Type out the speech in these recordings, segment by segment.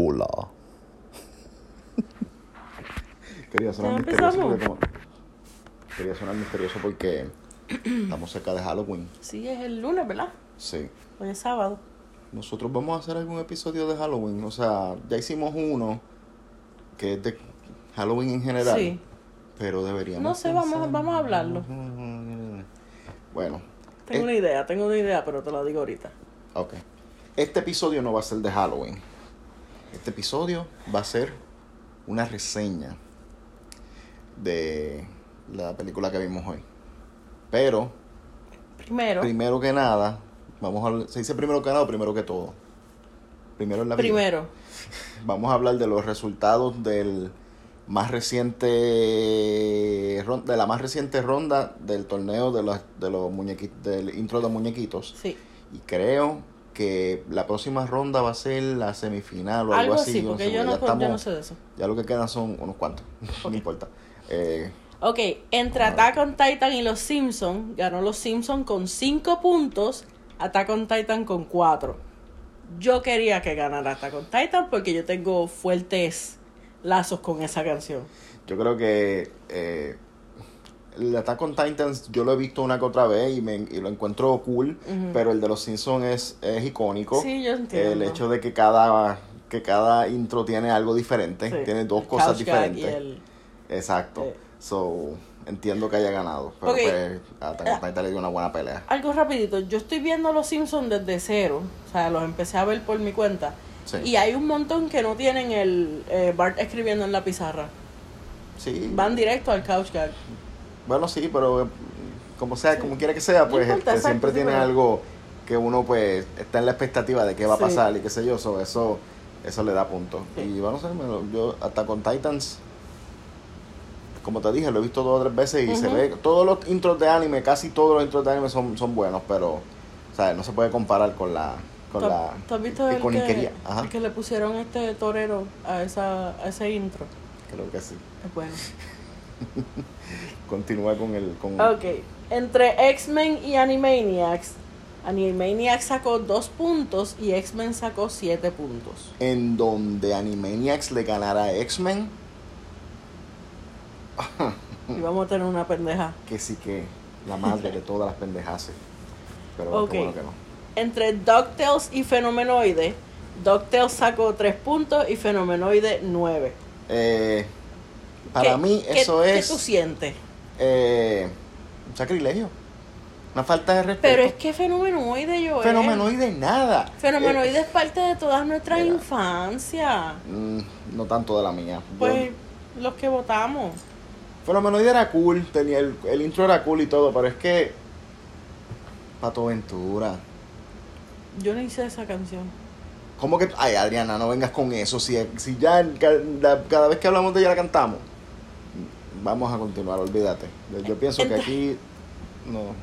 Hola. Quería sonar ¿Ya misterioso empezamos? porque como- Quería sonar misterioso porque estamos cerca de Halloween. Sí, es el lunes, ¿verdad? Sí. Hoy es sábado. Nosotros vamos a hacer algún episodio de Halloween. O sea, ya hicimos uno que es de Halloween en general. Sí. Pero deberíamos. No sé, vamos- pensar- vamos a hablarlo. Bueno, Tengo Eh. una idea, tengo una idea, pero te la digo ahorita. ok. Este episodio no va a ser de Halloween. Este episodio va a ser una reseña de la película que vimos hoy. Pero, Primero, primero que nada, vamos a ¿Se dice primero que nada o primero que todo? Primero en la vida. primero, Vamos a hablar de los resultados del más reciente de la más reciente ronda del torneo de los de los muñequitos del intro de muñequitos sí. y creo que la próxima ronda va a ser la semifinal o algo, Algo así porque yo ya no, yo estamos- no sé de eso. ya lo que quedan son unos cuantos no importa Eh, Ok, entre Attack on Titan y los Simpsons, ganó los Simpsons con 5 puntos, Attack on Titan con 4. Yo quería que ganara Attack on Titan porque yo tengo fuertes lazos con esa canción. yo creo que eh, el Attack on Titans yo lo he visto una que otra vez y, me, y lo encuentro cool pero el de los Simpsons es, es icónico Sí, yo entiendo. El hecho de que cada, que cada intro tiene algo diferente, Sí. tiene dos El cosas diferentes. y el- Exacto. So, entiendo que haya ganado. Pero Ok. pues, Attack on Titan le dio una buena pelea. Algo rapidito, yo estoy viendo Los Simpsons desde cero, o sea, los empecé a ver por mi cuenta. Sí. Y hay un montón que no tienen el eh, Bart escribiendo en la pizarra. Sí. Van directo al couch gag. Bueno, sí, pero eh, como sea, como quiera que sea, pues importa, este, siempre tiene algo que uno pues está en la expectativa de qué va a Sí. pasar y qué sé yo. So, eso, eso le da punto. Sí. Y sé, me lo- yo hasta con Titans, como te dije, lo he visto dos o tres veces y se ve, todos los intros de anime, casi todos los intros de anime son, son buenos, pero, o sea, no se puede comparar con la, con ¿Tú, la tú has visto el que, iconiquería. Ajá, el que le pusieron este torero a, esa, a ese intro? creo que sí. Es bueno. Continúa con el, con, Ok, entre X-Men y Animaniacs, Animaniacs sacó 2 puntos y X-Men sacó 7 puntos. en donde Animaniacs le ganara a X-Men, Y vamos a tener una pendeja. que sí que la madre de todas las pendejas. Pero Ok. qué bueno que no. Entre DuckTales y Fenomenoide, DuckTales sacó 3 puntos y Fenomenoide 9. Eh, para ¿Qué- mí qué- eso ¿Qué es tú sientes? Eh, un sacrilegio. Una falta de respeto. Pero es que Fenomenoide yo Fenomenoide nada. Fenomenoide es parte de toda nuestra mira. infancia. Eh, mm, no tanto de la mía. Yo- Pues los que votamos. Fenomenoide era cool, tenía el, el intro era cool y todo, pero es que Pato Ventura. Yo no hice esa canción. ¿Cómo que? Ay, Adriana, no vengas con eso. Si, si ya cada vez que hablamos de ella la cantamos. Vamos a continuar, olvídate. Yo, pienso que aquí no,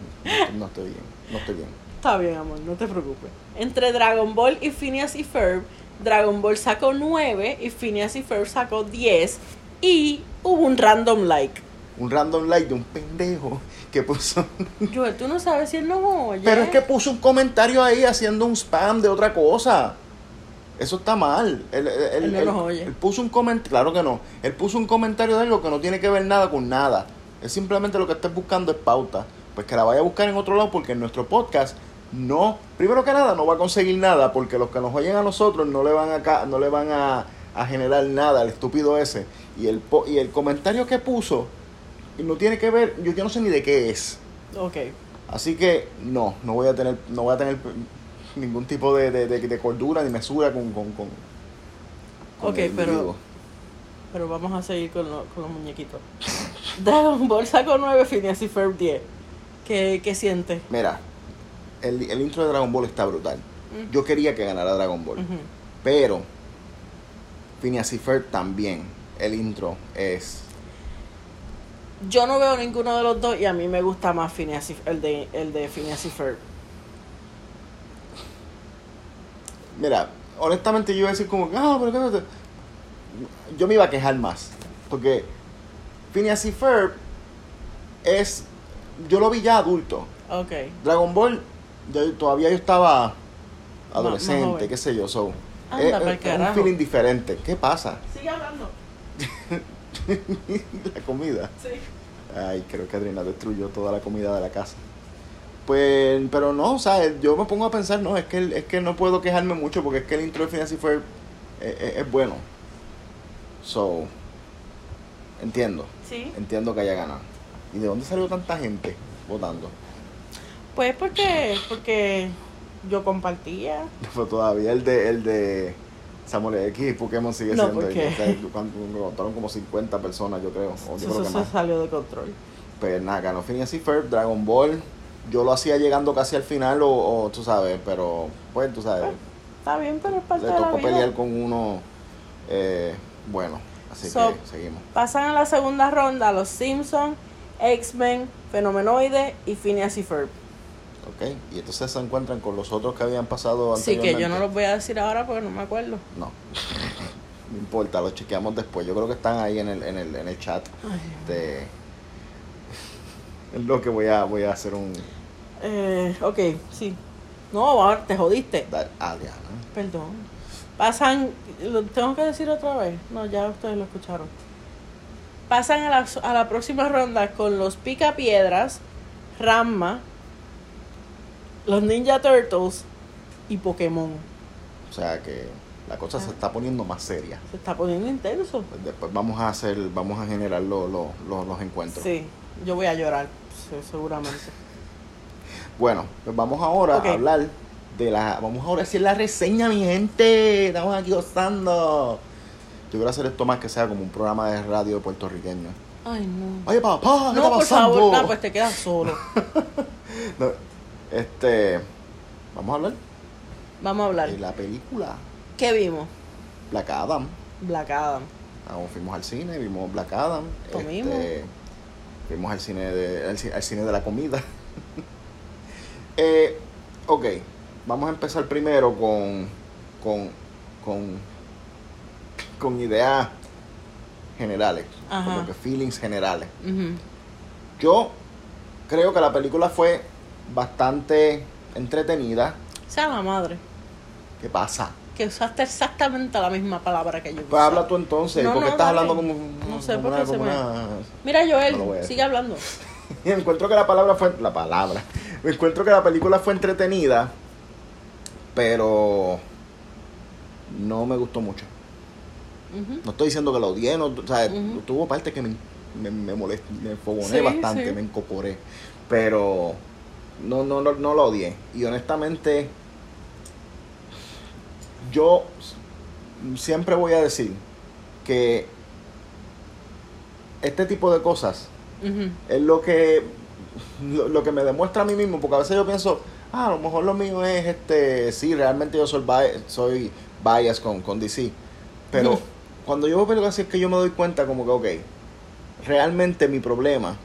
no estoy bien. No estoy bien. Está bien, amor, no te preocupes. Entre Dragon Ball y Phineas y Ferb, Dragon Ball sacó 9 y Phineas y Ferb sacó 10. Y hubo un random like. Un random like de un pendejo que puso. Joel, tú no sabes si él no oye. Pero es que puso un comentario ahí haciendo un spam de otra cosa. Eso está mal. Él, él- Él no él- nos oye. él puso un comentario, claro que no. Él puso un comentario de algo que no tiene que ver nada con nada. Es simplemente lo que estés buscando es pauta. Pues que la vaya a buscar en otro lado porque en nuestro podcast no, primero que nada, no va a conseguir nada porque los que nos oyen a nosotros no le van a, ca- no le van a, a generar nada al estúpido ese. Y el, po- y el comentario que puso no tiene que ver, yo, yo no sé ni de qué es. Ok. Así que no, no voy a tener, no voy a tener ningún tipo de, de, de- de cordura ni mesura con, con, con, con Ok, el pero- individuo. Pero vamos a seguir con, lo- con los muñequitos. Dragon Ball sacó 9, Phineas y Ferb 10. ¿Qué, qué sientes? Mira, el, el intro de Dragon Ball está brutal. Mm. Yo quería que ganara Dragon Ball, pero Phineas y Ferb también. El intro es Yo no veo ninguno de los dos y a mí me gusta más Phineas y- el, de, el de Phineas y Ferb. Mira, honestamente yo iba a decir como, ah, pero qué no te-". Yo me iba a quejar más. Porque Phineas y Ferb es. Yo lo vi ya adulto. Ok. Dragon Ball, todavía yo estaba adolescente, qué sé yo. So, Anda, es, es- es un feeling diferente. ¿Qué pasa? Sigue hablando. la comida. Sí. Ay, creo que Adriana destruyó toda la comida de la casa. Pues, pero no, o sea, yo me pongo a pensar, no, es que, es que no puedo quejarme mucho porque es que el intro de Phineas y Ferb es, es- es bueno. So, entiendo, Sí. entiendo que haya ganado. ¿Y de dónde salió tanta gente votando? Pues porque, porque yo compartía. Pero todavía el de, el de Samuel X y Pokémon sigue No, siendo. porque- o sea, votaron como 50 personas, yo creo. O yo creo Eso que más. salió de control. Pues nada, ganó Phineas y Ferb, Dragon Ball. Yo lo hacía llegando casi al final, o, o tú sabes, pero pues tú sabes, Está bien, pero es parte le de la tocó vida. pelear con uno eh, bueno. Así So- que seguimos. Pasan a la segunda ronda los Simpsons, X-Men, Fenomenoide y Phineas y Ferb. ¿Ok? Y entonces se encuentran con los otros que habían pasado Sí, anteriormente. que yo no los voy a decir ahora porque no me acuerdo. No. No importa, los chequeamos después. Yo creo que están ahí en el, en el, en el chat. De... Es lo que voy a, voy a hacer un... Eh, ok, sí. No, ahora te jodiste. Ah. Perdón. Pasan, ¿lo tengo que decir otra vez? No, ya ustedes lo escucharon. Pasan a la, a la próxima ronda con los Picapiedras, Ramma, los Ninja Turtles y Pokémon. O sea que la cosa se está poniendo más seria. Se está poniendo intenso. Después vamos a hacer, vamos a generar lo- lo- lo- los encuentros. Sí, yo voy a llorar, sí, seguramente. Bueno, pues vamos ahora a hablar de la. Vamos ahora a hacer la reseña, mi gente. Estamos aquí gozando. Yo quiero hacer esto más que sea como un programa de radio puertorriqueño. Ay, no. Oye, papá, ¿qué No, está por favor, no, pues te quedas solo. No, este. Vamos a hablar Vamos a hablar. de la película ¿Qué vimos? Black Adam. Black Adam. Ah, fuimos al cine, vimos Black Adam. Comimos. este, fuimos al cine de, al, al cine de la comida. eh, ok, vamos a empezar primero con, con, con, con ideas generales, Ajá. como que feelings generales. Yo creo que la película fue bastante entretenida. Sea la madre. ¿Qué pasa? Que usaste exactamente la misma palabra que yo Pues usaba. habla tú entonces, No, porque no, estás dale. hablando como, No sé por qué se me- una- Mira, Joel, No sigue hablando. Y encuentro que la palabra fue. La palabra. Me encuentro que la película fue entretenida. Pero. No me gustó mucho. No estoy diciendo que la odié. No, o sea, tuvo partes que me, me, me molest- me fogoné Sí, bastante. sí. Me incorporé. Pero. No, no, no, no la odié. Y honestamente. Yo siempre voy a decir que este tipo de cosas es lo que lo, lo que me demuestra a mí mismo porque a veces yo pienso ah a lo mejor lo mío es este sí realmente yo soy bi- soy bias con, con DC pero cuando yo veo películas así es que yo me doy cuenta como que ok realmente mi problema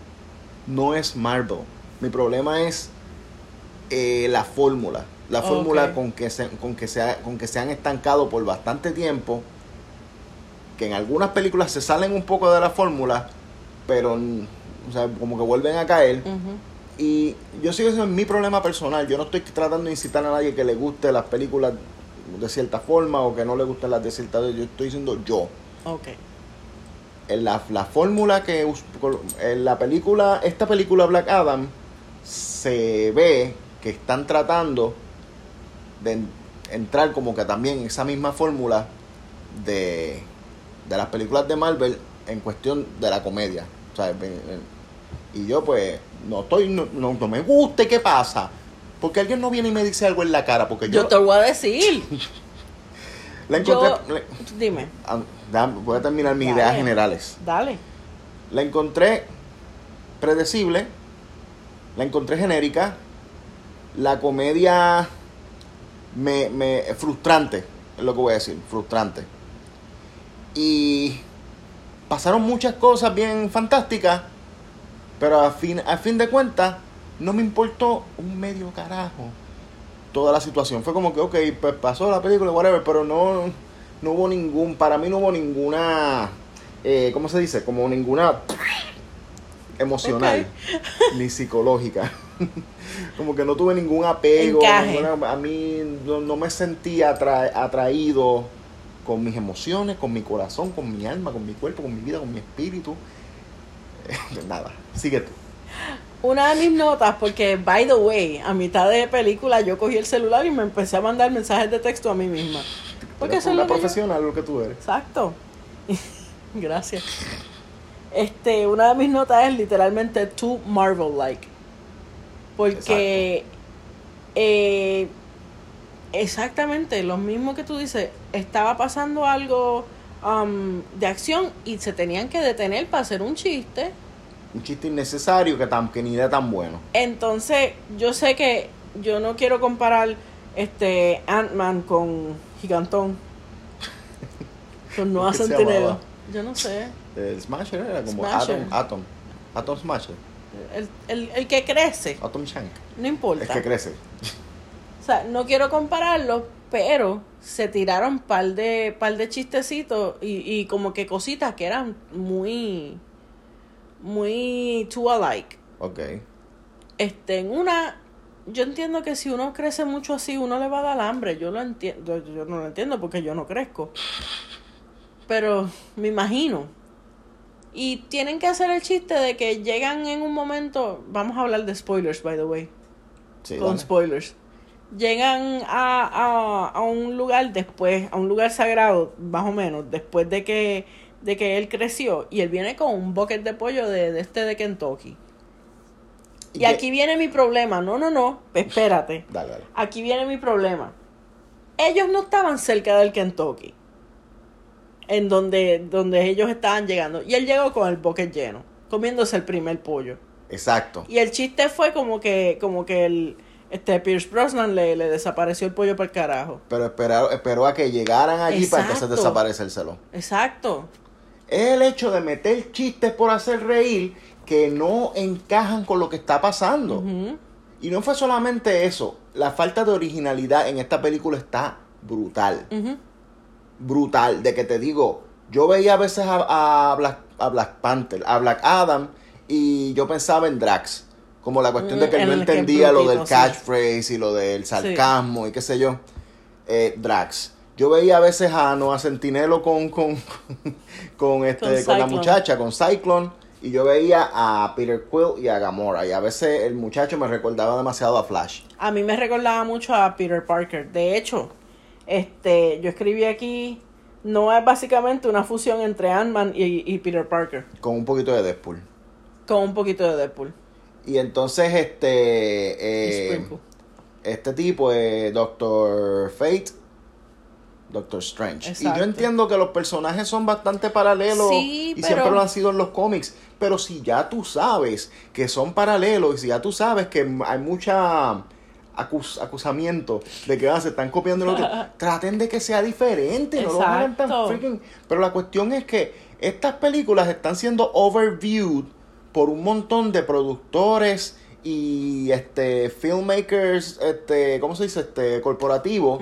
no es Marvel mi problema es eh, la fórmula la fórmula con que se, con que se ha- con que se han estancado por bastante tiempo que en algunas películas se salen un poco de la fórmula, pero mm, o sea, como que vuelven a caer. Y yo sigo diciendo mi problema personal. Yo no estoy tratando de incitar a nadie que le guste las películas de cierta forma o que no le gusten las de cierta. Yo estoy diciendo yo. Ok. En la, la fórmula que en la película, esta película Black Adam, se ve que están tratando de en- entrar como que también en esa misma fórmula de, de las películas de Marvel en cuestión de la comedia. Y yo pues no estoy, no, no, no me gusta, ¿y ¿qué pasa? Porque alguien no viene y me dice algo en la cara, porque yo, Yo te lo voy a decir. la encontré, Yo- le- Dime, ah, voy a terminar mis Dale. ideas generales. dale. La encontré predecible, la encontré genérica, la comedia me, me frustrante, es lo que voy a decir, frustrante. Y pasaron muchas cosas bien fantásticas, pero a fin, a fin de cuentas no me importó un medio carajo toda la situación. Fue como que, ok, pues pasó la película, whatever, pero no, no hubo ningún, para mí no hubo ninguna, eh, ¿cómo se dice? Como ninguna emocional ni psicológica. como que no tuve ningún apego. Ninguna- a mí no, no me sentía atra- atraído con mis emociones, con mi corazón, con mi alma, con mi cuerpo, con mi vida, con mi espíritu. Nada, sigue tú. Una de mis notas, porque, by the way, a mitad de película yo cogí el celular y me empecé a mandar mensajes de texto a mí misma. Porque Eres eso es lo que yo- profesional lo que tú eres. Exacto. Gracias. Este, una de mis notas es literalmente too Marvel-like. Porque eh, exactamente lo mismo que tú dices, estaba pasando algo um, de acción y se tenían que detener para hacer un chiste. Un chiste innecesario que, tan, que ni idea tan bueno. Entonces, yo sé que yo no quiero comparar este Ant-Man con Gigantón. Con Nueva ¿Qué se Centinela. llamaba? Yo no sé. El Smasher era como Smasher. Atom, Atom. Atom Smasher. El, el, el que crece, Atom Shank. no importa. Es que crece. O sea, no quiero compararlo, pero se tiraron par de, par de chistecitos y, y como que cositas que eran muy, muy too alike. Ok. Este, en una, yo entiendo que si uno crece mucho así, uno le va a dar hambre. Yo lo entiendo, yo, yo no lo entiendo porque yo no crezco. Pero me imagino. Y tienen que hacer el chiste de que llegan en un momento, vamos a hablar de spoilers, by the way. Sí, con dale. spoilers. Llegan a, a, a un lugar después, a un lugar sagrado, más o menos, después de que, de que él creció. Y él viene con un bucket de pollo de, de este de Kentucky. Y, aquí viene mi problema. No, no, no. Espérate. Dale, dale. Aquí viene mi problema. Ellos no estaban cerca del Kentucky. En donde, donde ellos estaban llegando. Y él llegó con el bucket lleno. Comiéndose el primer pollo. Exacto. Y el chiste fue como que, como que el este Pierce Brosnan le, le desapareció el pollo para el carajo. Pero esperó, esperó a que llegaran allí para entonces Exacto. desaparecérselo. Exacto. Es el hecho de meter chistes por hacer reír que no encajan con lo que está pasando. Y no fue solamente eso. La falta de originalidad en esta película está brutal. Brutal. De que te digo, yo veía a veces a, a Black, a Black Panther, a Black Adam, y yo pensaba en Drax. Como la cuestión de que él no entendía lo del sí. catchphrase y lo del sarcasmo y qué sé yo. Eh, Drax. Yo veía a veces a Noah Centinelo con, con, con, este, Con con la muchacha, con Cyclone. Y yo veía a Peter Quill y a Gamora. Y a veces el muchacho me recordaba demasiado a Flash. A mí me recordaba mucho a Peter Parker. De hecho, este, yo escribí aquí, no es básicamente una fusión entre Ant-Man y, y Peter Parker. Con un poquito de Deadpool. Con un poquito de Deadpool. Y entonces este... eh, este tipo es Doctor Fate, Doctor Strange. Y yo entiendo que los personajes son bastante paralelos Sí, y pero- siempre lo han sido en los cómics. Pero si ya tú sabes que son paralelos y si ya tú sabes que hay mucha acus- acusamiento de que ah, se están copiando el otro, traten de que sea diferente, no lo hagan tan Exacto. freaking. Pero la cuestión es que estas películas están siendo overviewed por un montón de productores y este filmmakers, este, ¿cómo se dice? Este corporativos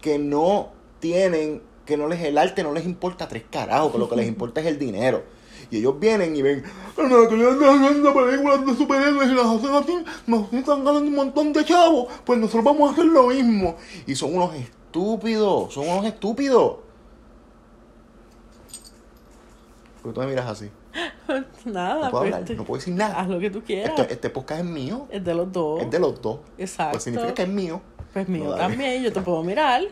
que no tienen, que no les el arte no les importa tres carajos, que lo que les importa es el dinero. Y ellos vienen y ven, "No, películas de superhéroes y las hacen así, nos están ganando un montón de chavos, pues nosotros vamos a hacer lo mismo. Y son unos estúpidos, son unos estúpidos. ¿Por qué tú me miras así? Nada, No puedo pues, hablar, no puedo decir nada. haz lo que tú quieras. Este, este podcast es mío, Es de los dos. es de los dos. Exacto. Pues significa que es mío. Pues mío No, también, yo te puedo mirar.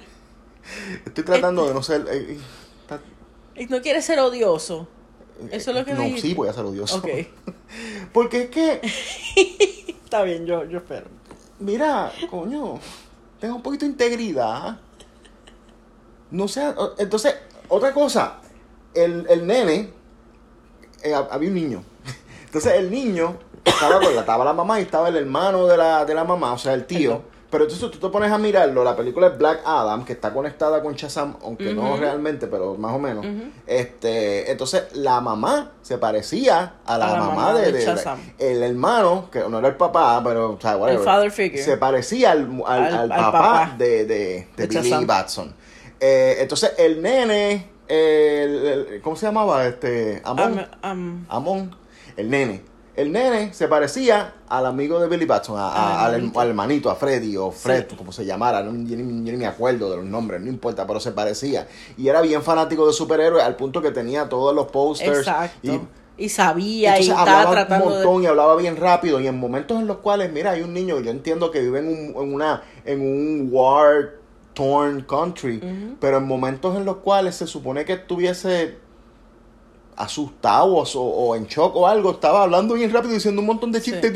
Estoy tratando de no ser... eh, eh, no quieres ser odioso. Eso es lo que No, dijiste. sí, voy a ser odioso. Ok. Porque es que, Está bien, yo, yo espero. mira, coño, tengo un poquito de integridad. No o- entonces, otra cosa, el, el nene, eh, hab- había un niño. Entonces el niño estaba con la, estaba la mamá y estaba el hermano de la, de la mamá, o sea, el tío. Pero entonces tú te pones a mirarlo, la película es Black Adam, que está conectada con Shazam, aunque no realmente, pero más o menos. Este, entonces la mamá se parecía a la, A la mamá, mamá de, de el hermano, que no era el papá, pero o sea, whatever, El father figure. se parecía al, al- Al- al al papá, papá. de, de, Billy. Batson. Eh, entonces el nene, el- el- ¿cómo se llamaba? Este, Amon. Am- am- Amon, el nene. el nene se parecía al amigo de Billy Batson, a- a- Al al, hermanito. al hermanito, a Freddy o Fred, Sí. como se llamara, no, yo, ni, yo ni me acuerdo de los nombres, no importa, pero se parecía. Y era bien fanático de superhéroes al punto que tenía todos los posters. Exacto. Y, Y, sabía y entonces estaba hablaba un tratando montón y hablaba bien rápido. Y en momentos en los cuales, mira, hay un niño, yo entiendo que vive en un, en una, en un war torn country, pero en momentos en los cuales se supone que estuviese asustado o, o en shock o algo, estaba hablando bien rápido diciendo un montón de Sí. chistes.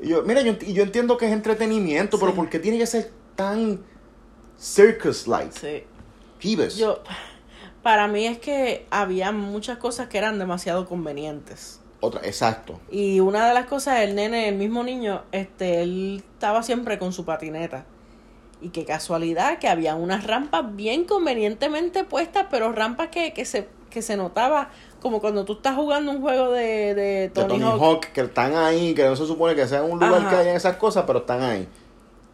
Y yo, mira, yo, yo entiendo que es entretenimiento, pero. ¿por qué tiene que ser tan circus-like? Sí. Yo, para mí es que había muchas cosas que eran demasiado convenientes. Otra, exacto. Y una de las cosas, el nene, el mismo niño, este, él estaba siempre con su patineta. Y qué casualidad que había unas rampas bien convenientemente puestas, pero rampas que, que se, que se notaba como cuando tú estás jugando un juego de, de De Tony, Tony Hawk. Hawk, que están ahí, que no se supone que sea un lugar Ajá. que hayan esas cosas, pero están ahí.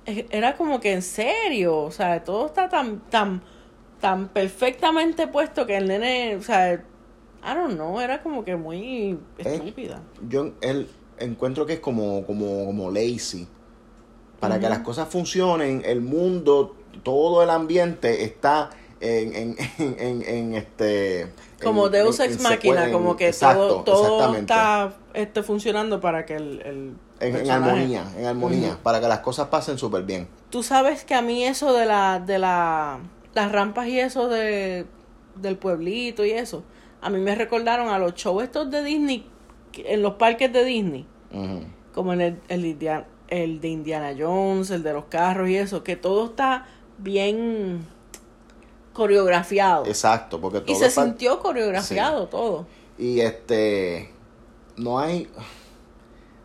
Era como que en serio, o sea, todo está tan, tan, tan perfectamente puesto que el nene, o sea, I don't know, era como que muy Eh, estúpida. Yo él, encuentro que es como, como, como lazy. Para que las cosas funcionen, el mundo, todo el ambiente está en, en, en, este... Como Deus Ex Máquina, como que exacto, todo, todo está este, funcionando para que el, el En, armonía, en armonía, para que las cosas pasen súper bien. Tú sabes que a mí eso de la, de la, las rampas y eso de, del pueblito y eso, a mí me recordaron a los shows estos de Disney, en los parques de Disney, como en el, el, el de Indiana Jones, el de los carros y eso, que todo está bien coreografiado. Exacto, porque todo y se sintió coreografiado todo. y este no hay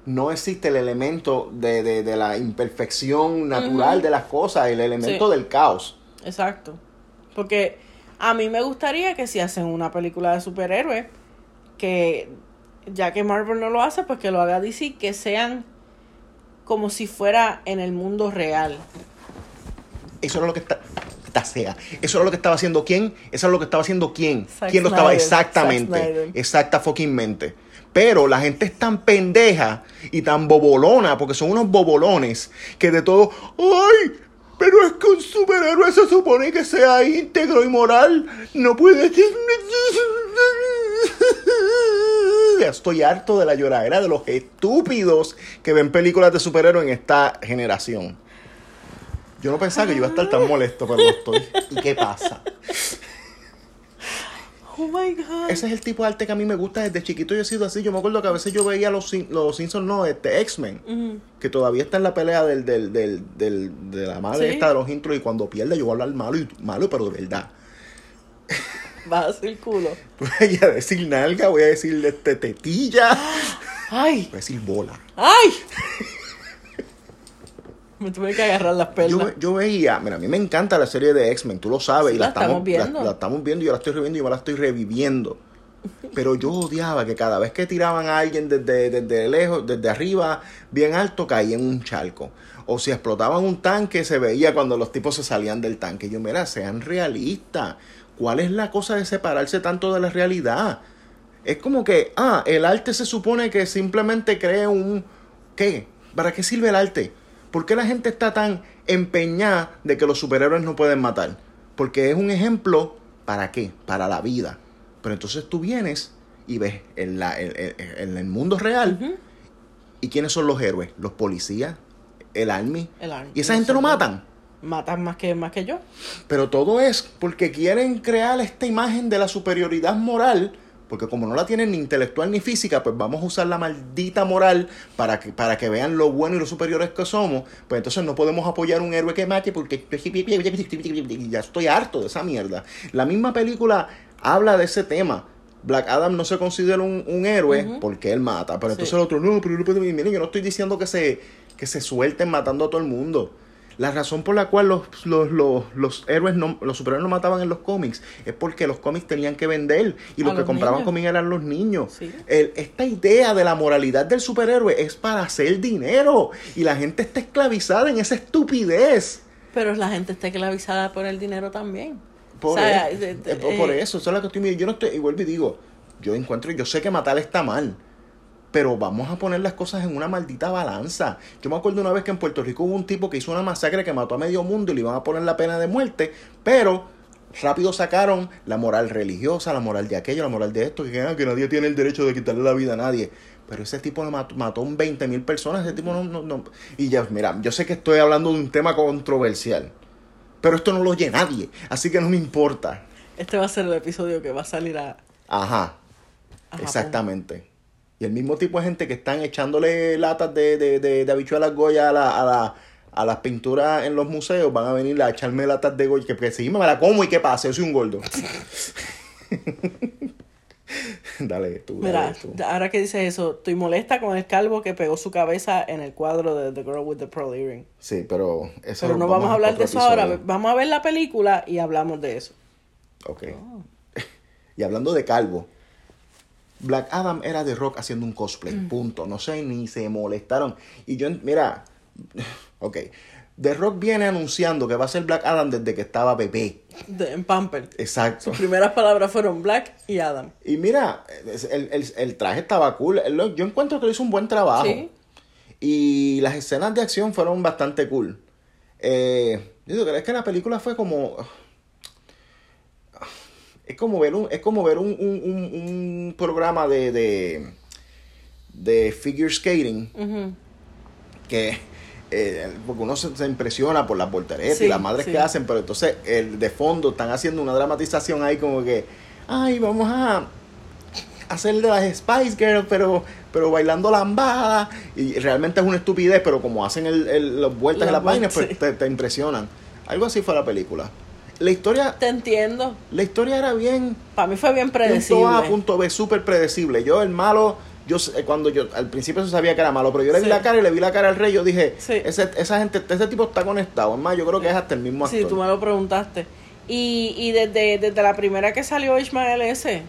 no existe el elemento de, de, de la imperfección natural de las cosas, el elemento Sí. del caos. Exacto. Porque a mí me gustaría que si hacen una película de superhéroes, que ya que Marvel no lo hace, pues que lo haga DC, que sean como si fuera en el mundo real. Eso era lo que está sea. Eso era lo que estaba haciendo quién, eso era lo que estaba haciendo quién. Zack ¿Quién lo estaba Snyder. Exactamente? Exacta fucking mente. Pero la gente es tan pendeja y tan bobolona, porque son unos bobolones, que de todo, ¡ay! Pero es que un superhéroe se supone que sea íntegro y moral. No puede ser. Ya estoy harto de la lloradera de los estúpidos que ven películas de superhéroes en esta generación. Yo no pensaba que yo iba a estar tan molesto, pero lo estoy. ¿Y qué pasa? Oh my god. Ese es el tipo de arte que a mí me gusta desde chiquito. Yo he sido así. Yo me acuerdo que a veces yo veía los, los Simpsons, no, este X-Men, que todavía está en la pelea del, del, del, del- de la madre Sí. esta de los intros. Y cuando pierde, yo voy a hablar malo, y, malo pero de verdad. Va a ser culo. Voy a decir nalga, voy a decir este, tetilla, ¡Ay! voy a decir bola. ¡Ay! Me tuve que agarrar las Yo, perlas. ve- yo veía, mira, a mí me encanta la serie de X-Men, tú lo sabes, Sí, y la, la estamos viendo. La, la estamos viendo, yo la estoy reviendo y yo la estoy reviviendo. Pero yo odiaba que cada vez que tiraban a alguien desde, desde lejos, desde arriba, bien alto, caía en un charco. O si explotaban un tanque, se veía cuando los tipos se salían del tanque. Yo, mira, sean realistas. ¿Cuál es la cosa de separarse tanto de la realidad? Es como que, ah, el arte se supone que simplemente crea un... ¿Qué? ¿Para qué sirve el arte? ¿Por qué la gente está tan empeñada de que los superhéroes no pueden matar? Porque es un ejemplo, ¿para qué? Para la vida. Pero entonces tú vienes y ves en, la, en, el mundo real. ¿y quiénes son los héroes? Los policías, el army. El army, Y esa gente lo matan. Matan más que, más que yo. Pero todo es porque quieren crear esta imagen de la superioridad moral, porque como no la tienen ni intelectual ni física, pues vamos a usar la maldita moral para que, para que vean lo bueno y lo superiores que somos, pues entonces no podemos apoyar un héroe que mate porque ya estoy harto de esa mierda. La misma película habla de ese tema. Black Adam no se considera un, un héroe porque él mata, pero Sí. entonces el otro no, pero yo no estoy diciendo que se, que se suelten matando a todo el mundo. La razón por la cual los, los, los, los héroes, no, los superhéroes no mataban en los cómics es porque los cómics tenían que vender y los que compraban cómics eran los niños. Sí. El- esta idea de la moralidad del superhéroe es para hacer dinero y la gente está esclavizada en esa estupidez. Pero la gente está esclavizada por el dinero también. Por, O sea, e- de- de- por- por eh, eso, eso es lo que estoy Yo no estoy, y vuelvo y digo, yo encuentro, yo sé que matar está mal, pero vamos a poner las cosas en una maldita balanza. Yo me acuerdo una vez que en Puerto Rico hubo un tipo que hizo una masacre que mató a medio mundo y le iban a poner la pena de muerte, pero rápido sacaron la moral religiosa, la moral de aquello, la moral de esto, que, ah, que nadie tiene el derecho de quitarle la vida a nadie. Pero ese tipo mató, mató un 20 mil personas, ese tipo no, no, no. Y ya, mira, yo sé que estoy hablando de un tema controversial, pero esto no lo oye nadie, así que no me importa. Este va a ser el episodio que va a salir a... Ajá, a Japón. exactamente. Y el mismo tipo de gente que están echándole latas de, de, de, de habichuelas Goya a, la, a, la, a las pinturas en los museos van a venir a echarme latas de Goya. Que, que sí, me la como y qué pasa, yo soy un gordo. dale tú, Mira, dale tú. ahora que dices eso, estoy molesta con el calvo que pegó su cabeza en el cuadro de The Girl with the Pearl Earring. Sí, pero eso Pero no vamos a hablar de eso ahora. Vamos a ver la película y hablamos de eso. Ok. Y hablando de calvo, Black Adam era de Rock haciendo un cosplay, Mm. punto. No sé, ni se molestaron. Y yo, mira, ok. The Rock viene anunciando que va a ser Black Adam desde que estaba bebé. De- en Pamper. Exacto. Sus primeras palabras fueron Black y Adam. Y mira, el, el- el traje estaba cool. Yo encuentro que lo hizo un buen trabajo. Sí. Y las escenas de acción fueron bastante cool. Eh, yo que la película fue como. Es como ver un, es como ver un, un, un- un programa de, de, de figure skating que eh, porque uno se, se impresiona por las volteretas Sí, y las madres sí. que hacen, pero entonces el de fondo están haciendo una dramatización ahí como que, ay, vamos a hacer de las Spice Girls, pero, pero bailando lambada, y realmente es una estupidez, pero como hacen el, el- las vueltas y las vainas, pues te, te impresionan. Algo así fue la película. La historia, Te entiendo. la historia era bien Para mí fue bien punto A, predecible. punto B, súper predecible. Yo, el malo, yo sé- cuando yo al principio se sabía que era malo, pero yo le vi la cara y le vi la cara al rey, yo dije, Sí. ese, esa gente, ese tipo está conectado. Es más, yo creo que es hasta el mismo actor. Sí, tú me lo preguntaste. Y, y desde, desde la primera que salió Ishmael S.,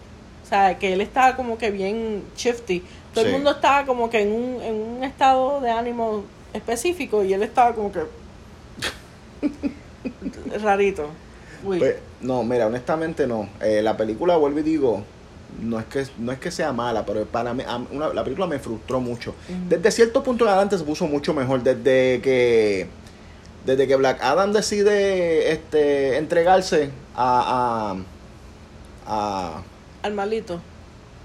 o sea, que él estaba como que bien shifty. Todo Sí. el mundo estaba como que en un, en un estado de ánimo específico y él estaba como que rarito. Pues, no, mira, honestamente no. Eh, la película, vuelvo y digo, no es que no es que sea mala, pero para mí, a- una- la película me frustró mucho. Desde cierto punto en adelante se puso mucho mejor. Desde que desde que Black Adam decide este entregarse a, a, a al malito.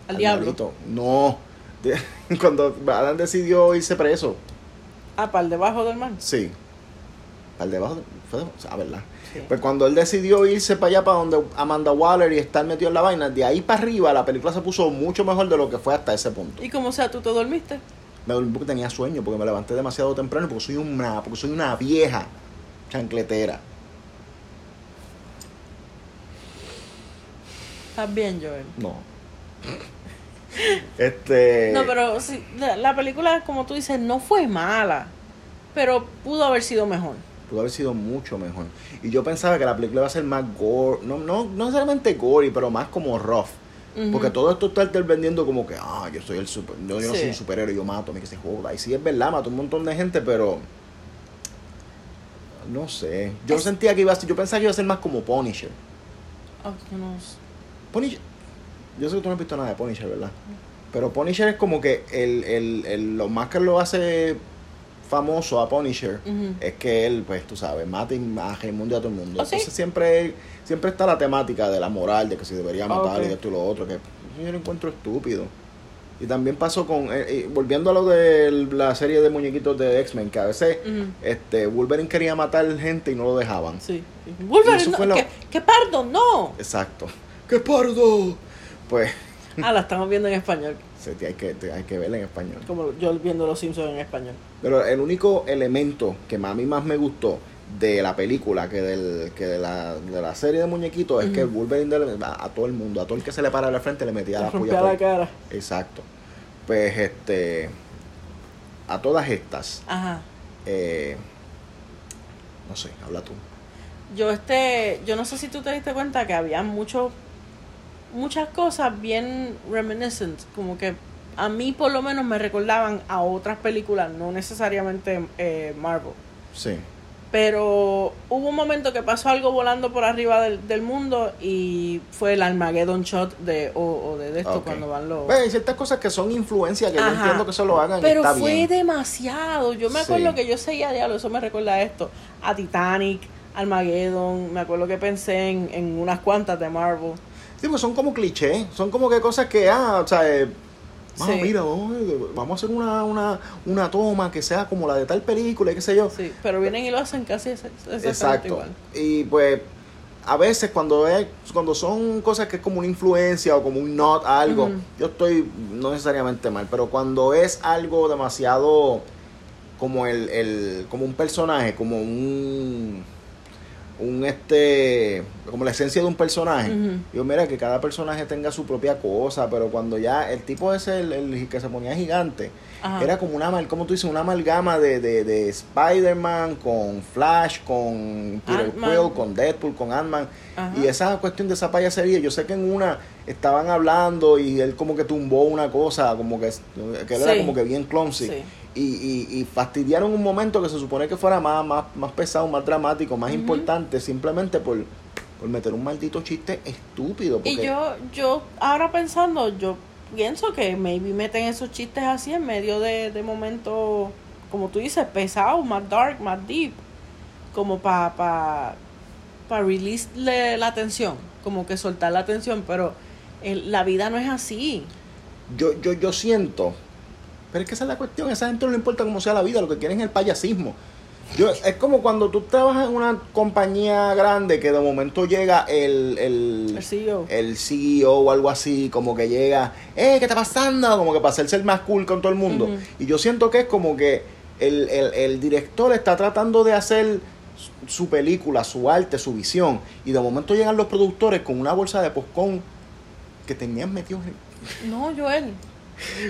Al, Al diablo. No. De- Cuando Adam decidió irse preso. Ah, para el debajo del mar. Sí. Al debajo. de- Fue de- ah, verdad. Sí. Pues cuando él decidió irse para allá, para donde Amanda Waller y estar metido en la vaina, de ahí para arriba la película se puso mucho mejor de lo que fue hasta ese punto. Y como sea, tú te dormiste. Me dormí porque tenía sueño, porque me levanté demasiado temprano, porque soy una, porque soy una vieja chancletera. Estás bien, Joel. No. este. No, pero la, la película, como tú dices, no fue mala. Pero pudo haber sido mejor. Pudo haber sido mucho mejor. Y yo pensaba que la película iba a ser más gore, no, no, no necesariamente gory, pero más como rough. Porque todo esto está vendiendo como que, ah, yo soy el super, no, yo no soy un superhéroe, yo mato, a mí que se joda. Y sí es verdad, mato un montón de gente, pero no sé. Yo Es- sentía que iba a ser, yo pensaba que iba a ser más como Punisher. Yo no sé. Punisher, yo sé que tú no has visto nada de Punisher, ¿verdad? Pero Punisher es como que el, el, el- lo más que lo hace famoso a Punisher es que él, pues tú sabes, mata y a y a todo el mundo. ¿Ah, sí? Entonces siempre, siempre está la temática de la moral, de que si debería Ah, matar y esto y lo otro, que yo lo encuentro estúpido. Y también pasó con, eh, eh, volviendo a lo de la serie de muñequitos de X-Men, que a veces este Wolverine quería matar gente y no lo dejaban. Sí. Wolverine, no, lo- ¿qué, qué pardo? No. Exacto. ¡Qué pardo! Pues Ah, la estamos viendo en español. Hay, que, te- hay que verla en español. Como yo viendo Los Simpsons en español. Pero el único elemento que a mí más me gustó de la película que, del, que de, la, de la serie de muñequitos es que. Wolverine a, a todo el mundo, a todo el que se le para de la frente le metía la puya. la cara. Exacto. Pues este. A todas estas. Ajá. eh, no sé, habla tú. Yo este, yo no sé si tú te diste cuenta que había mucho, muchas cosas bien reminiscent, como que a mí por lo menos me recordaban a otras películas, no necesariamente eh, Marvel. Sí. Pero hubo un momento que pasó algo volando por arriba del, del mundo y fue el Armageddon Shot de, o, o de, de esto cuando van los... Hay ciertas cosas que son influencia que yo entiendo que se lo hagan Pero está fue bien. demasiado. Yo me acuerdo Sí. que yo seguía diablo, eso me recuerda a esto. A Titanic, Armageddon, me acuerdo que pensé en, en unas cuantas de Marvel. Sí, pues son como clichés, son como que cosas que, ah, o sea, eh, Sí. mira, vamos, vamos a hacer una, una, una toma que sea como la de tal película y qué sé yo. Sí, pero vienen y lo hacen casi ex- exactamente Exacto. igual. Y pues a veces cuando es, cuando son cosas que es como una influencia o como un not a algo, yo estoy no necesariamente mal, pero cuando es algo demasiado como el, el como un personaje, como un un este como la esencia de un personaje. Yo mira que cada personaje tenga su propia cosa, pero cuando ya el tipo ese el, el que se ponía gigante, Ajá. era como una como tú dices, una amalgama de, de, de Spider-Man con Flash, con Peter. Quill, con Deadpool, con Ant-Man. Y esa cuestión de esa payasería, yo sé que en una estaban hablando y él como que tumbó una cosa, como que, que él era como que bien clumsy. Sí. Y, y, y fastidiaron un momento que se supone que fuera más, más, más pesado, más dramático, más importante, simplemente por, por meter un maldito chiste estúpido. Y yo, yo, ahora pensando, yo pienso que maybe meten esos chistes así en medio de, de momentos, como tú dices, pesados, más dark, más deep, como para pa, pa release le- la atención, como que soltar la atención, pero el- la vida no es así. yo, yo, yo siento, pero es que esa es la cuestión, esa gente no le importa cómo sea la vida, lo que quieren es el payasismo. Yo, es como cuando tú trabajas en una compañía grande que de momento llega el, el, El CEO. el CEO o algo así, como que llega, eh, ¿qué está pasando? Como que para hacerse el más cool con todo el mundo. Y yo siento que es como que el, el, el director está tratando de hacer su- película, su arte, su visión, y de momento llegan los productores con una bolsa de poscón que tenían metidos en, No, Joel.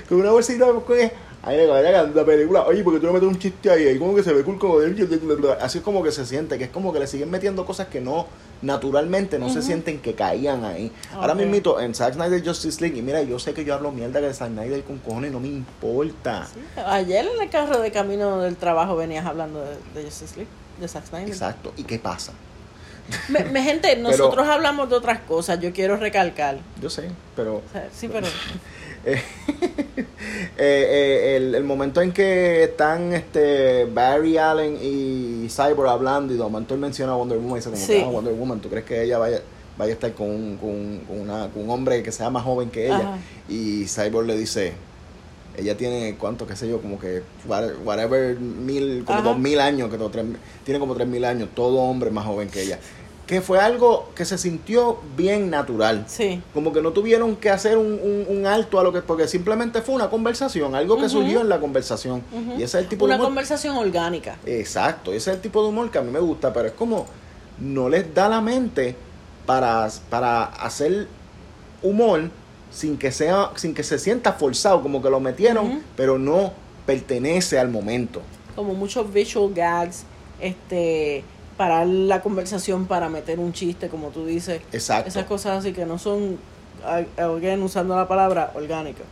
Con una popcorn y, ay, le vaya la película, oye, porque tú no metes un chiste ahí, ahí como que se ve cool como de- así es como que se siente, que es como que le siguen metiendo cosas que no, naturalmente no se sienten que caían ahí. Ahora Ok. mismito, en Zack Snyder Justice League, y mira, yo sé que yo hablo mierda de Zack Snyder con cojones, no me importa. Sí, Ayer en el carro de camino del trabajo venías hablando de, de Justice League, de Zack Snyder. Exacto, ¿y qué pasa? Me, me- gente, nosotros hablamos de otras cosas, yo quiero recalcar. Yo sé, pero O sea, sí, pero... eh, eh, el, el momento en que están este Barry Allen y Cyborg hablando y de momento él menciona a Wonder Woman y dice como Sí. "Ah, Wonder Woman, ¿tú crees que ella vaya, vaya a estar con un, con, con una, con un hombre que sea más joven que ella? Ajá. Y Cyborg le dice, ella tiene cuánto, qué sé yo, como que what- whatever mil, como Ajá. dos mil años, que tiene como tres mil años, todo hombre más joven que ella. Que fue algo que se sintió bien natural. Sí. Como que no tuvieron que hacer un, un- un alto a lo que, porque simplemente fue una conversación, algo que surgió en la conversación. Y ese es el tipo Una de humor. conversación orgánica. Exacto, ese es el tipo de humor que a mí me gusta, pero es como no les da la mente para, para hacer humor sin que sea, sin que se sienta forzado, como que lo metieron, pero no pertenece al momento. Como muchos visual gags, este, parar la conversación para meter un chiste, como tú dices. Exacto. Esas cosas así que no son, again, usando la palabra orgánica.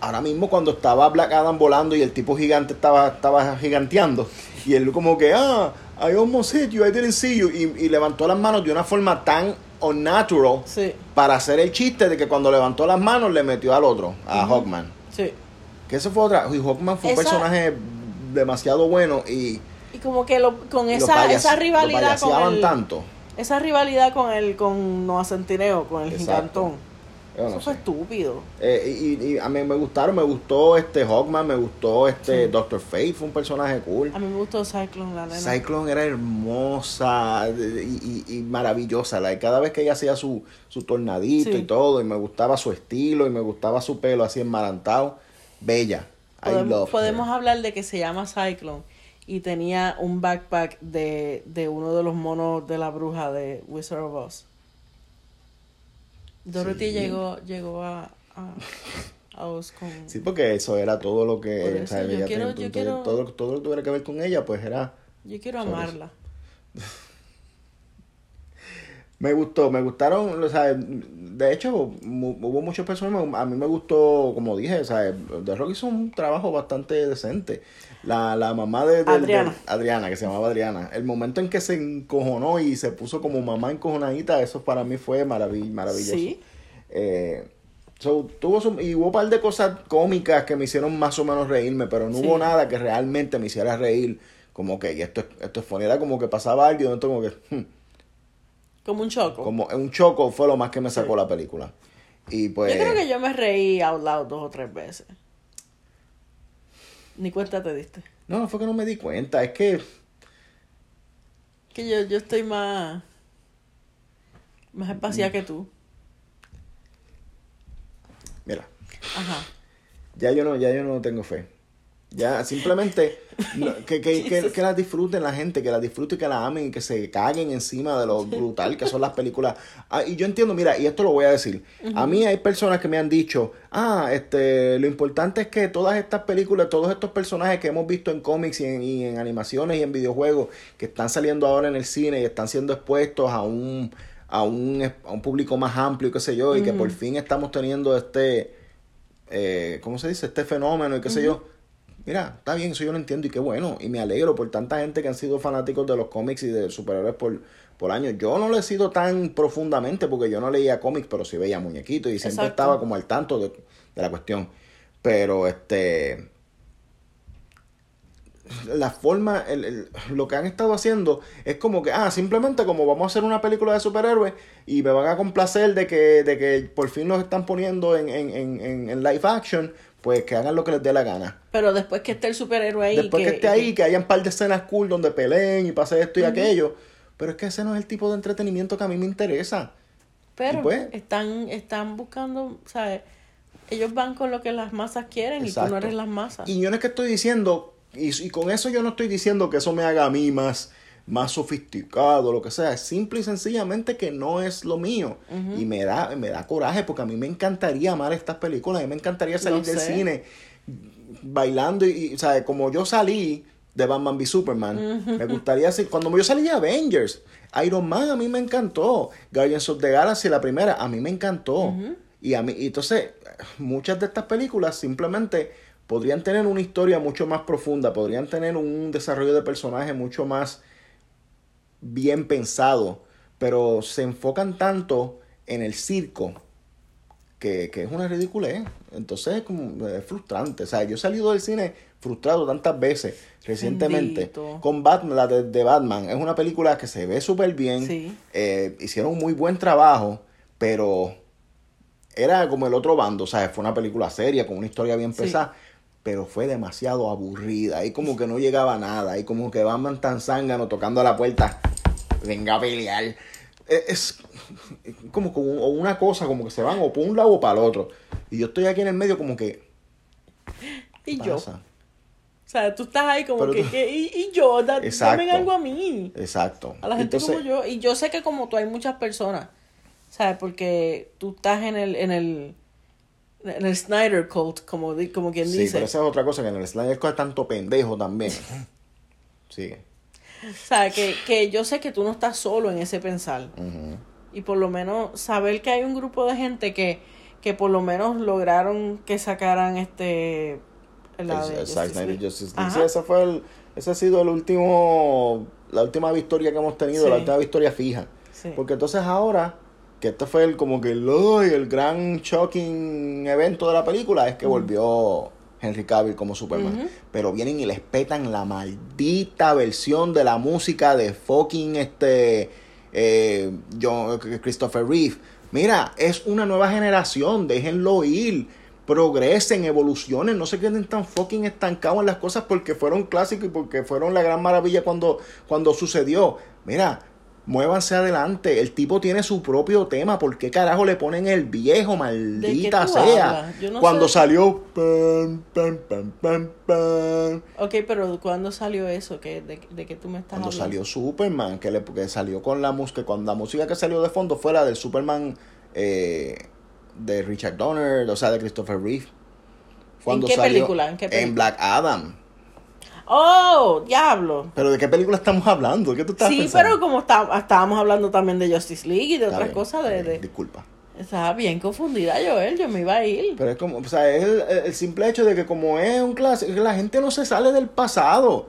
Ahora mismo cuando estaba Black Adam volando y el tipo gigante estaba, estaba giganteando y él como que, ah, I almost hit you, I didn't see you y, y levantó las manos de una forma tan unnatural Sí, para hacer el chiste de que cuando levantó las manos le metió al otro, a. Hawkman. sí. Que eso fue otra, y Hawkman fue un personaje demasiado bueno y, Y como que lo, con y esa, payas- esa rivalidad con el, tanto. esa rivalidad con el, con Noah Centineo, con el Exacto. gigantón. No Eso fue sé. estúpido. Eh, y, y a mí me gustaron, me gustó este Hawkman, me gustó este Sí. Doctor Fate, fue un personaje cool. A mí me gustó Cyclone, la nena. Cyclone era hermosa y, y- y maravillosa. like, cada vez que ella hacía su, su tornadito Sí. y todo, y me gustaba su estilo, y me gustaba su pelo así enmarantado. Bella. I Podemos, love podemos hablar de que se llama Cyclone y tenía un backpack de, de uno de los monos de la bruja de Wizard of Oz. Dorothy Sí. llegó, llegó a, a, a Oz con... Sí, porque eso era todo lo que. eso, yo quiero- yo todo, quiero- todo, todo lo que tuviera que ver con ella, pues era. Yo quiero amarla. Me gustó, me gustaron, o sea, de hecho hubo muchos personajes, a mí me gustó, como dije, o sea, The Rock hizo un trabajo bastante decente. La, la mamá de, de- de- Adriana. Adriana, que se llamaba Adriana, el momento en que se encojonó y se puso como mamá encojonadita, eso para mí fue maravill- maravilloso. Sí. Eh, so, tuvo su- y hubo un par de cosas cómicas que me hicieron más o menos reírme, pero no Sí. hubo nada que realmente me hiciera reír. Como que y esto, es- esto es funny. Era como que pasaba algo y de como que... hmm, Como un choco. como un choco fue lo más que me sacó la película. Y pues... Yo creo que yo me reí out loud dos o tres veces. Ni cuenta te diste. No, no fue que no me di cuenta, es que... Que yo, yo estoy más. Más espaciada que tú. Mira, Ajá. ya yo no, ya yo no tengo fe. Ya, simplemente no, que, que, que, que las disfruten la gente, que las disfruten, que las amen y que se caguen encima de lo brutal que son las películas. Ah, y yo entiendo, mira, y esto lo voy a decir. A mí hay personas que me han dicho, ah, este, lo importante es que todas estas películas, todos estos personajes que hemos visto en cómics y en, y en animaciones y en videojuegos, que están saliendo ahora en el cine y están siendo expuestos a un, a un, a un público más amplio, qué sé yo, y que por fin estamos teniendo este, eh, ¿cómo se dice? Este fenómeno y qué sé yo. Mira, está bien, eso yo lo entiendo y qué bueno. Y me alegro por tanta gente que han sido fanáticos de los cómics y de superhéroes por, por años. Yo no lo he sido tan profundamente porque yo no leía cómics, pero sí veía muñequitos y siempre Exacto. estaba como al tanto de, de la cuestión. Pero este. La forma, el, el- lo que han estado haciendo es como que, ah, simplemente como vamos a hacer una película de superhéroes y me van a complacer de que, de que por fin los están poniendo en, en, en, en- en live action, pues que hagan lo que les dé la gana. Pero después que esté el superhéroe ahí. Después que, esté ahí, que haya un par de escenas cool donde peleen y pase esto y aquello. Pero es que ese no es el tipo de entretenimiento que a mí me interesa. Pero pues- están, están buscando, ¿sabes? Ellos van con lo que las masas quieren y tú no eres las masas. Y yo no es que estoy diciendo, y, y con eso yo no estoy diciendo que eso me haga a mí más, más sofisticado, lo que sea. Es simple y sencillamente que no es lo mío. Y me da, me da coraje porque a mí me encantaría amar estas películas. A mí me encantaría salir del cine bailando y, y, ¿sabes? Como yo salí de Batman v Superman, me gustaría hacer, cuando yo salí de Avengers, Iron Man a mí me encantó, Guardians of the Galaxy la primera, a mí me encantó. Y a mí, y entonces, muchas de estas películas simplemente podrían tener una historia mucho más profunda, podrían tener un desarrollo de personaje mucho más bien pensado, pero se enfocan tanto en el circo que, que es una ridiculez. Entonces es como es frustrante. O sea, yo he salido del cine frustrado tantas veces recientemente Bendito. con Batman, la de, de Batman. Es una película que se ve súper bien. Sí. Eh, hicieron un muy buen trabajo, pero era como el otro bando. O sea, fue una película seria, con una historia bien Sí. pesada. Pero fue demasiado aburrida. Ahí como que no llegaba a nada. Ahí como que Batman tan zángano tocando a la puerta. Venga a pelear. Eh, Es como, como o una cosa, como que se van o por un lado o para el otro. Y yo estoy aquí en el medio como que... y yo. pasa? O sea, tú estás ahí como Pero que, tú- que- y, y yo, da, Exacto. dame algo a mí. Exacto. A la gente Entonces, como yo. Y yo sé que como tú hay muchas personas, ¿sabes? Porque tú estás en el, en el, en el Snyder cult, como, di- como quien Sí, dice. pero esa es otra cosa, que en el Snyder Cut es tanto pendejo también. Sigue. O sea, que, que yo sé que tú no estás solo en ese pensar. Y por lo menos saber que hay un grupo de gente que, que por lo menos lograron que sacaran este... la El- de Zack Justice Snyder. Justice League. Ajá. Sí, ese fue el, ese ha sido el último, la última victoria que hemos tenido, Sí. la última victoria fija. Sí. Porque entonces ahora, que este fue el, como que el, el gran shocking evento de la película, es que volvió Henry Cavill como Superman. Pero vienen y les petan la maldita versión de la música de fucking este eh, John- Christopher Reeve. Mira, es una nueva generación, déjenlo ir. Progresen, evolucionen, no se queden tan fucking estancados en las cosas porque fueron clásicos y porque fueron la gran maravilla cuando, cuando sucedió. Mira, muévanse adelante. El tipo tiene su propio tema. ¿Por qué carajo le ponen el viejo, maldita sea? no cuando sé. salió. pam, Ok, pero ¿cuándo salió eso? ¿Qué, de, ¿De qué tú me estás Cuando hablando? salió Superman, que, le, que salió con la música, cuando la música que salió de fondo fue la del Superman eh, de Richard Donner, o sea, de Christopher Reeve. ¿En qué película? ¿En qué película? En Black Adam. ¡Oh! ¡Diablo! ¿Pero de qué película estamos hablando? ¿Qué tú estás Sí, pensando? pero como está- estábamos hablando también de Justice League y de Está otras bien, cosas de... Disculpa. Estaba bien confundida Joel, yo me iba a ir. Pero es como, o sea, es el, el simple hecho de que como es un clásico, la gente no se sale del pasado.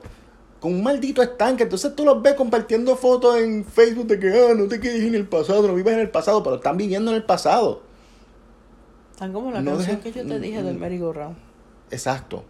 Con un maldito estanque. Entonces tú los ves compartiendo fotos en Facebook de que, ah, no te quedes en el pasado, no vives en el pasado, pero están viviendo en el pasado. Tan como la No canción que yo te dije del merry go round. Exacto.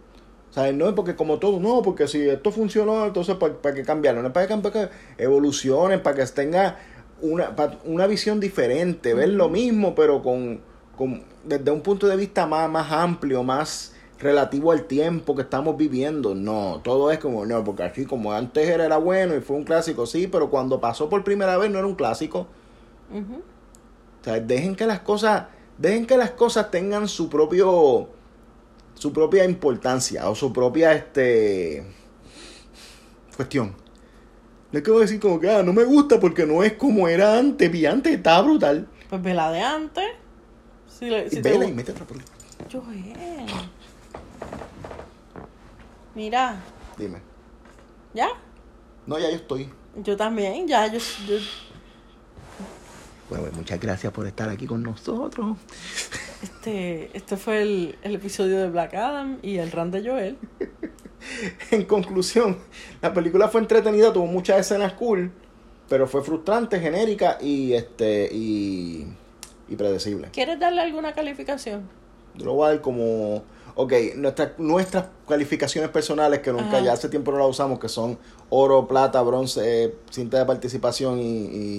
O sea, no es porque como todo, no, porque si esto funcionó, entonces para, para que cambiarlo, no es para que, para que evolucionen, para que tenga una, una visión diferente, ver lo mismo, pero con, con desde un punto de vista más, más amplio, más relativo al tiempo que estamos viviendo. No, todo es como, no, porque así como antes era, era bueno y fue un clásico, sí, pero cuando pasó por primera vez no era un clásico. O sea, dejen que las cosas, dejen que las cosas tengan su propio, su propia importancia o su propia, este, cuestión. No es que voy a decir como que, ah, no me gusta porque no es como era antes, y antes estaba brutal. Pues ve la de antes. Si le, si y te vela y mete otra película. Joel. Mira, Dime. ¿ya? No, ya yo estoy. Yo también, ya, yo, yo- Bueno, pues, muchas gracias por estar aquí con nosotros. este, este fue el, el episodio de Black Adam y el run de Joel. En conclusión, la película fue entretenida, tuvo muchas escenas cool, pero fue frustrante, genérica y este y, y predecible. ¿Quieres darle alguna calificación? Yo lo voy a dar como. Ok, nuestra- nuestras calificaciones personales, que nunca Ajá. ya hace tiempo no las usamos, que son oro, plata, bronce, eh, cinta de participación y,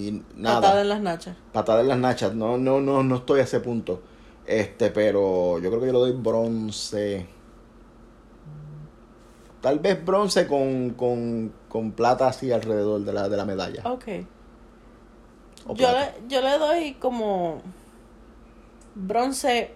y nada. Patada en las nachas. Patada en las nachas. No, no, no, no estoy a ese punto. Este, pero yo creo que yo le doy bronce. Tal vez bronce con, con, con plata así alrededor de la, de la medalla. Ok. Yo le, yo le doy como bronce,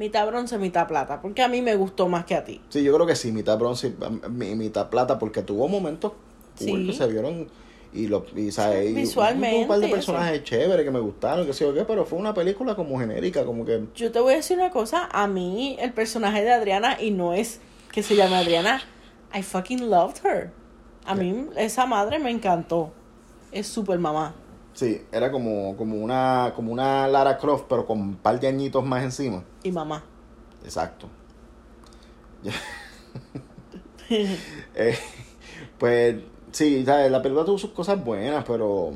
mitad bronce, mitad plata, porque a mí me gustó más que a ti. Sí, yo creo que sí, mitad bronce y mi- mitad plata, porque tuvo momentos cool Sí. que se vieron y, lo, y, ¿sabes? y Visualmente, hubo un par de personajes chéveres que me gustaron, que sé yo qué, pero fue una película como genérica, como que Yo te voy a decir una cosa, a mí el personaje de Adriana, y no es que se llame Adriana, I fucking loved her. A mí esa madre me encantó. Es super mamá. sí, era como, como una como una Lara Croft, pero con un par de añitos más encima. Y mamá. Exacto. Eh, pues sí, ¿sabes? la película tuvo sus cosas buenas, pero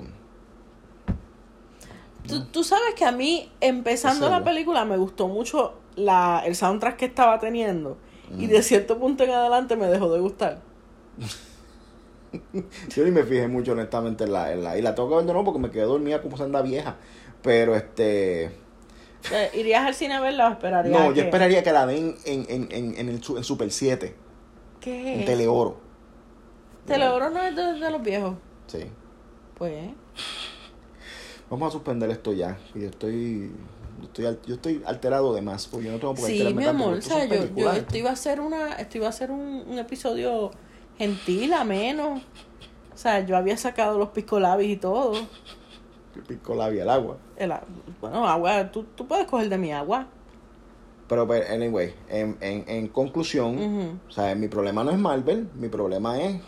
Tú, tú sabes que a mí, empezando la película, me gustó mucho la, el soundtrack que estaba teniendo. Y Mm. de cierto punto en adelante me dejó de gustar. yo ni me fijé mucho honestamente en la, en la y la tengo que ver de nuevo porque me quedé dormida como senda vieja. Pero este ¿Irías al cine a verla o esperarías no, yo que- esperaría que la den en, en, en, en el en Super 7, ¿Qué? en Teleoro. Teleoro no es de, de los viejos. Sí. Pues, Vamos a suspender esto ya. Yo estoy yo estoy, yo estoy alterado de más, porque yo no tengo por qué sí, mi amor. O esto sea, yo, yo esto iba a hacer una, esto iba a ser un, un episodio gentil, ameno. O sea, yo había sacado los piscolabis y todo. Pico labia, el agua. El bueno, agua, tú, tú puedes coger de mi agua. Pero, pero, anyway, en, en, en conclusión, Ujú. o sea, mi problema no es Marvel, mi problema es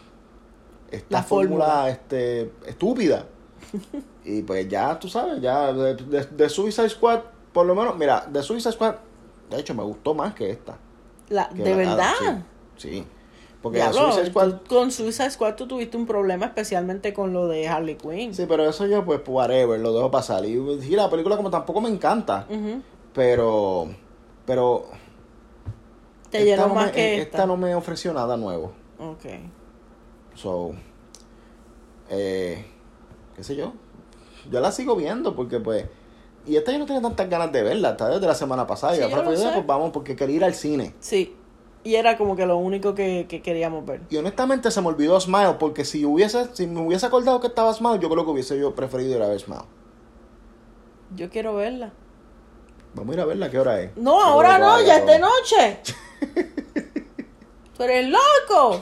esta La fórmula, fórmula. este estúpida. y pues ya, tú sabes, ya de, de, de Suicide Squad, por lo menos, mira, de Suicide Squad, de hecho, me gustó más que esta. La, que ¿De la- verdad? Sí. sí. Porque Suicide Squad, tú- con Suicide Squad tú tuviste un problema especialmente con lo de Harley Quinn. sí, pero eso yo, pues, whatever, lo dejo pasar. Y sí, la película como tampoco me encanta, pero, pero... Te esta llenó no más me- que esta esta. no me ofreció nada nuevo. Ok. So, eh, qué sé yo. Yo la sigo viendo porque pues... Y esta yo no tenía tantas ganas de verla, está desde la semana pasada. Sí, y yo lo pues, sé. pues vamos porque quería ir al cine. Sí. Y era como que lo único que, que queríamos ver. Y honestamente se me olvidó Smile porque si hubiese, si me hubiese acordado que estaba Smile, yo creo que hubiese yo preferido ir a ver Smile. Yo quiero verla. Vamos a ir a verla, ¿qué hora es? No, ahora no, ya es de no. noche. Tú eres loco.